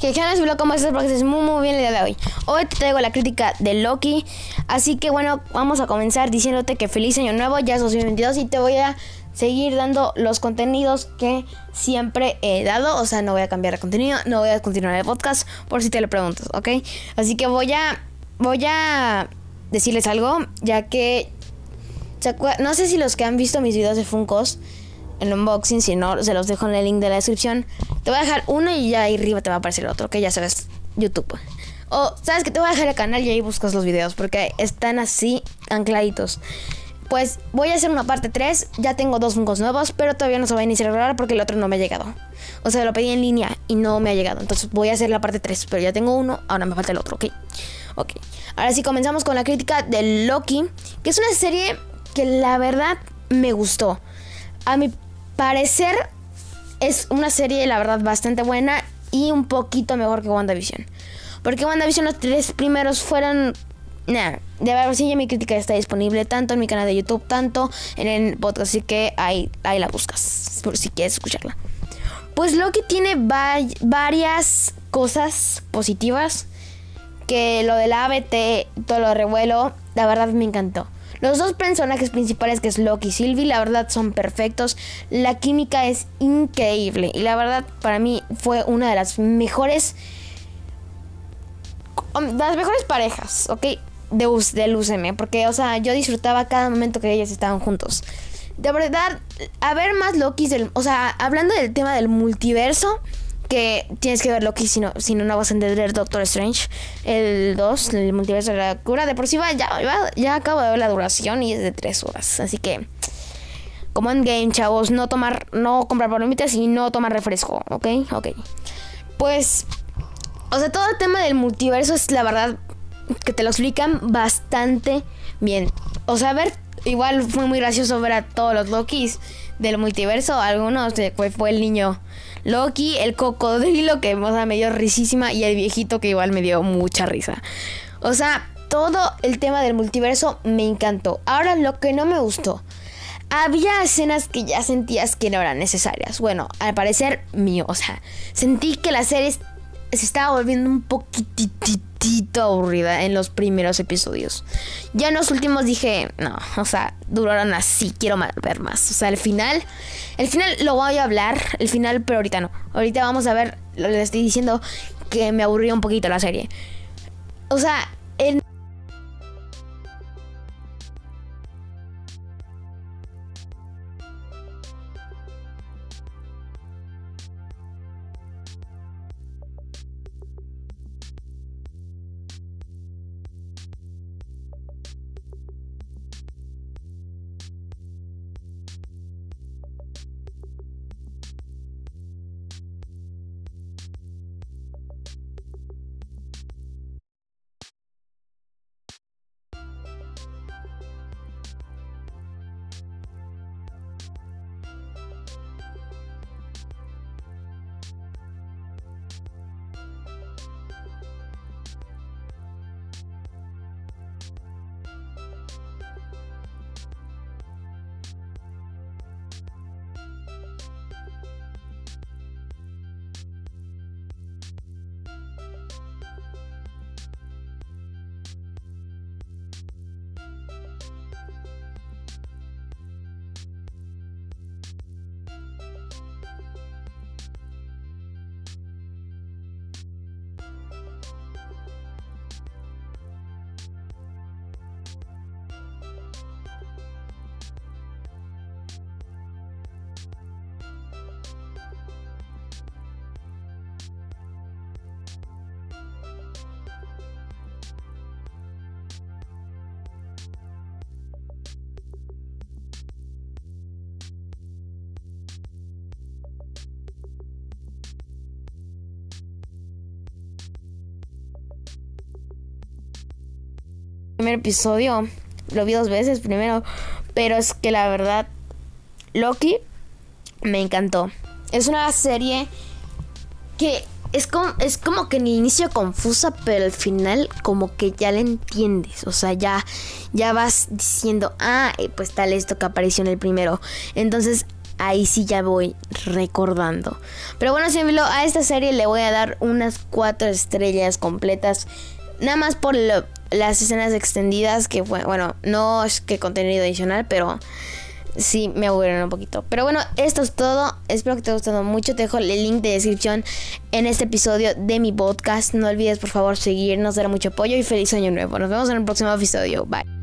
Que general vlog como estás porque es muy muy bien el día de hoy. Hoy te traigo la crítica de Loki. Así que bueno, vamos a comenzar diciéndote que feliz año nuevo, ya es 2022 y te voy a seguir dando los contenidos que siempre he dado. O sea, no voy a cambiar de contenido, no voy a continuar el podcast por si te lo preguntas, ¿ok? Así que voy a, voy a decirles algo, ya que... No sé si los que han visto mis videos de Funkos el unboxing, si no, se los dejo en el link de la descripción. Te voy a dejar uno y ya ahí arriba te va a aparecer el otro, que ya sabes, YouTube. O, ¿sabes que Te voy a dejar el canal y ahí buscas los videos, porque están así, ancladitos. Pues voy a hacer una parte 3, ya tengo dos Funkos nuevos, pero todavía no se va a iniciar a grabar porque el otro no me ha llegado. O sea, lo pedí en línea y no me ha llegado. Entonces voy a hacer la parte 3, pero ya tengo uno, ahora me falta el otro, ¿ok? Ok. Ahora sí, comenzamos con la crítica de Loki, que es una serie que la verdad me gustó. A mi parecer es una serie, la verdad, bastante buena y un poquito mejor que WandaVision. Porque WandaVision los tres primeros fueron... Nah, de verdad, sí, ya mi crítica está disponible tanto en mi canal de YouTube, tanto en el podcast, así que ahí, ahí la buscas, por si quieres escucharla. Pues Loki tiene varias cosas positivas, que lo del ABT, todo lo revuelo, la verdad me encantó. Los dos personajes principales, que es Loki y Sylvie, la verdad son perfectos. La química es increíble. Y la verdad, para mí, fue una de las mejores. Um, las mejores parejas, ¿ok? De, del UCM. Porque, o sea, yo disfrutaba cada momento que ellas estaban juntos. De verdad, a ver más Loki, o sea, hablando del tema del multiverso, que tienes que ver Loki si no, no, vas a entender Doctor Strange. El 2, el multiverso de la cura. De por sí va, ya, ya acabo de ver la duración y es de 3 horas. Así que, como en game, chavos, no tomar, no comprar palomitas y no tomar refresco, ¿ok? Ok. Pues, o sea, todo el tema del multiverso es la verdad que te lo explican bastante bien. O sea, ver, igual fue muy gracioso ver a todos los Lokis del multiverso. Algunos fue, fue el niño Loki, el cocodrilo que me dio risísima y el viejito que igual me dio mucha risa. O sea, todo el tema del multiverso me encantó. Ahora lo que no me gustó. Había escenas que ya sentías que no eran necesarias. Bueno, al parecer mío. O sea, sentí que la serie se estaba volviendo un poquitito aburrida en los primeros episodios. Ya en los últimos dije, no, o sea, duraron así, quiero ver más. O sea, el final, el final lo voy a hablar, el final, pero ahorita no. Ahorita vamos a ver, que estoy diciendo que me aburrió un poquito la serie. O sea, el primer episodio. Lo vi dos veces primero. Pero es que la verdad, Loki me encantó. Es una serie que es como, es como que en inicio confusa, pero al final como que ya la entiendes. O sea, ya, ya vas diciendo, ah, eh, pues tal esto que apareció en el primero. Entonces, ahí sí ya voy recordando. Pero bueno, siempre a esta serie le voy a dar unas cuatro estrellas completas. Nada más por las escenas extendidas que bueno, no es que contenido adicional, pero sí me aburrieron un poquito. Pero bueno, esto es todo. Espero que te haya gustado mucho. Te dejo el link de descripción en este episodio de mi podcast. No olvides por favor seguirnos, dar mucho apoyo y feliz año nuevo. Nos vemos en el próximo episodio. Bye.